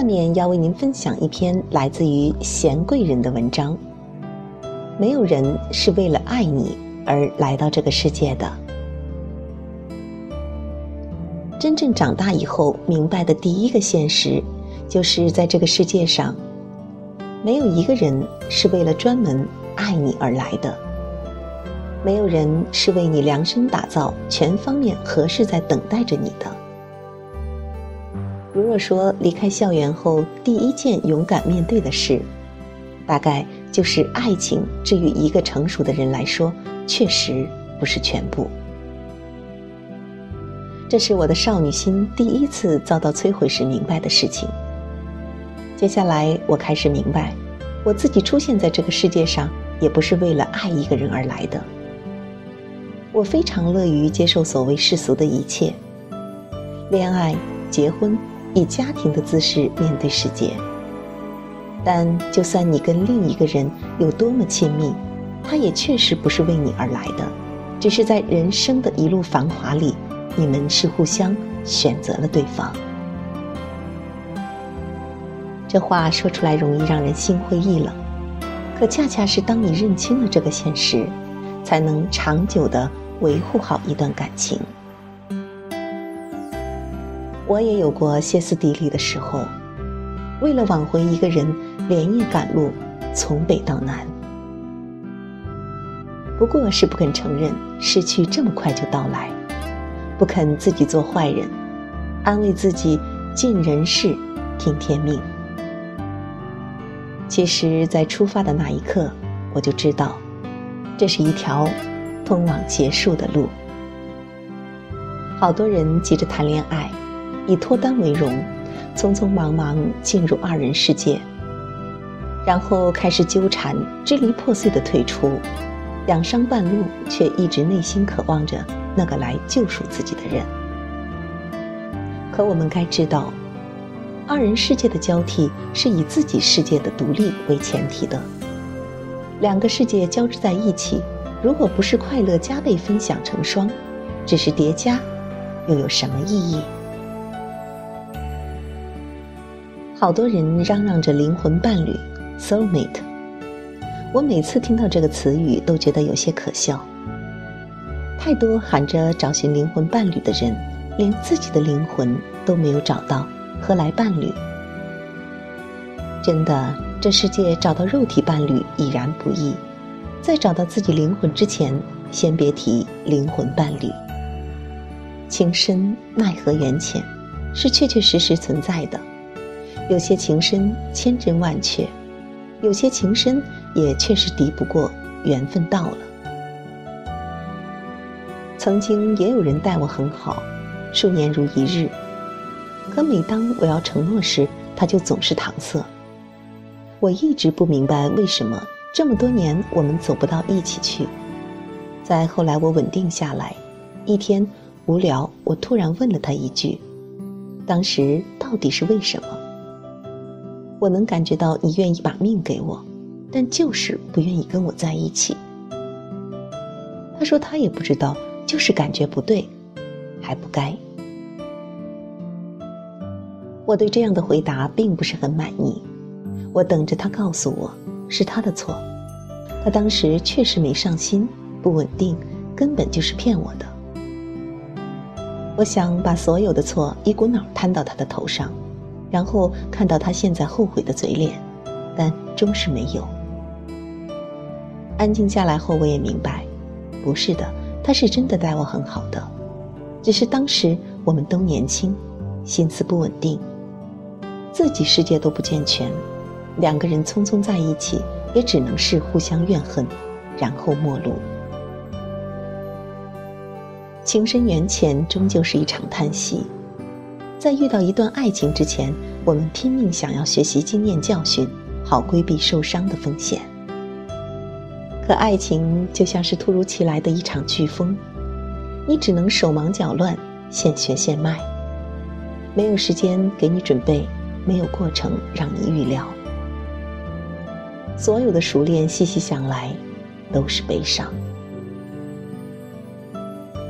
下面要为您分享一篇来自于贤贵人的文章。没有人是为了爱你而来到这个世界的。真正长大以后，明白的第一个现实，就是在这个世界上，没有一个人是为了专门爱你而来的。没有人是为你量身打造、全方面合适在等待着你的。如若说离开校园后第一件勇敢面对的事，大概就是爱情。至于一个成熟的人来说，确实不是全部。这是我的少女心第一次遭到摧毁时明白的事情。接下来，我开始明白，我自己出现在这个世界上，也不是为了爱一个人而来的。我非常乐于接受所谓世俗的一切，恋爱、结婚。以家庭的姿势面对世界，但就算你跟另一个人有多么亲密，他也确实不是为你而来的，只是在人生的一路繁华里，你们是互相选择了对方。这话说出来容易让人心灰意冷，可恰恰是当你认清了这个现实，才能长久的维护好一段感情。我也有过歇斯底里的时候，为了挽回一个人，连夜赶路，从北到南。不过是不肯承认失去这么快就到来，不肯自己做坏人，安慰自己尽人事，听天命。其实，在出发的那一刻，我就知道，这是一条通往结束的路。好多人急着谈恋爱。以脱单为荣，匆匆忙忙进入二人世界，然后开始纠缠，支离破碎的退出，两伤半路，却一直内心渴望着那个来救赎自己的人。可我们该知道，二人世界的交替是以自己世界的独立为前提的，两个世界交织在一起，如果不是快乐加倍分享成双，只是叠加，又有什么意义？好多人嚷嚷着灵魂伴侣，soul mate。我每次听到这个词语，都觉得有些可笑。太多喊着找寻灵魂伴侣的人，连自己的灵魂都没有找到，何来伴侣？真的，这世界找到肉体伴侣已然不易，在找到自己灵魂之前，先别提灵魂伴侣。情深奈何缘浅，是确确实实存在的。有些情深千真万确，有些情深也确实敌不过缘分到了。曾经也有人待我很好，数年如一日，可每当我要承诺时，他就总是搪塞。我一直不明白为什么这么多年我们走不到一起去。在后来我稳定下来，一天无聊，我突然问了他一句：“当时到底是为什么？”我能感觉到你愿意把命给我，但就是不愿意跟我在一起。他说他也不知道，就是感觉不对，还不该。我对这样的回答并不是很满意，我等着他告诉我是他的错，他当时确实没上心，不稳定，根本就是骗我的。我想把所有的错一股脑摊到他的头上。然后看到他现在后悔的嘴脸，但终是没有。安静下来后，我也明白，不是的，他是真的待我很好的，只是当时我们都年轻，心思不稳定，自己世界都不健全，两个人匆匆在一起，也只能是互相怨恨，然后陌路。情深缘浅终究是一场叹息。在遇到一段爱情之前，我们拼命想要学习经验教训，好规避受伤的风险。可爱情就像是突如其来的一场飓风，你只能手忙脚乱，现学现卖，没有时间给你准备，没有过程让你预料。所有的熟练，细细想来，都是悲伤。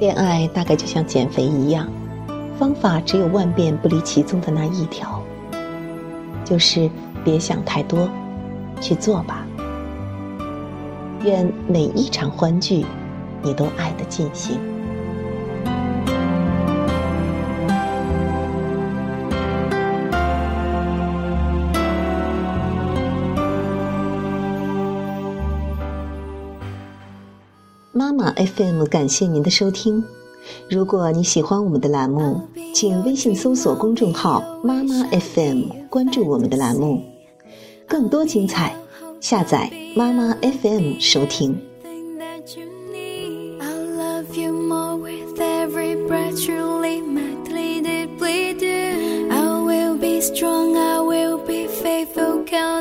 恋爱大概就像减肥一样，方法只有万变不离其宗的那一条，就是别想太多，去做吧。愿每一场欢聚，你都爱得尽兴。妈妈 FM 感谢您的收听。如果你喜欢我们的栏目，请微信搜索公众号“妈妈 FM”，关注我们的栏目，更多精彩，下载妈妈 FM 收听。to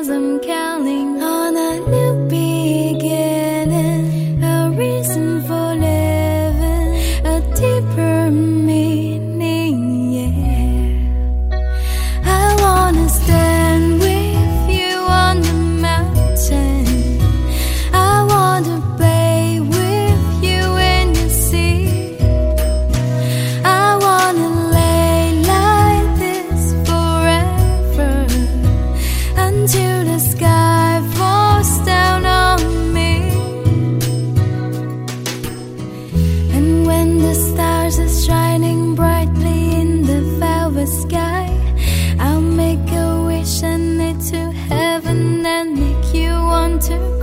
cry. The tears of winter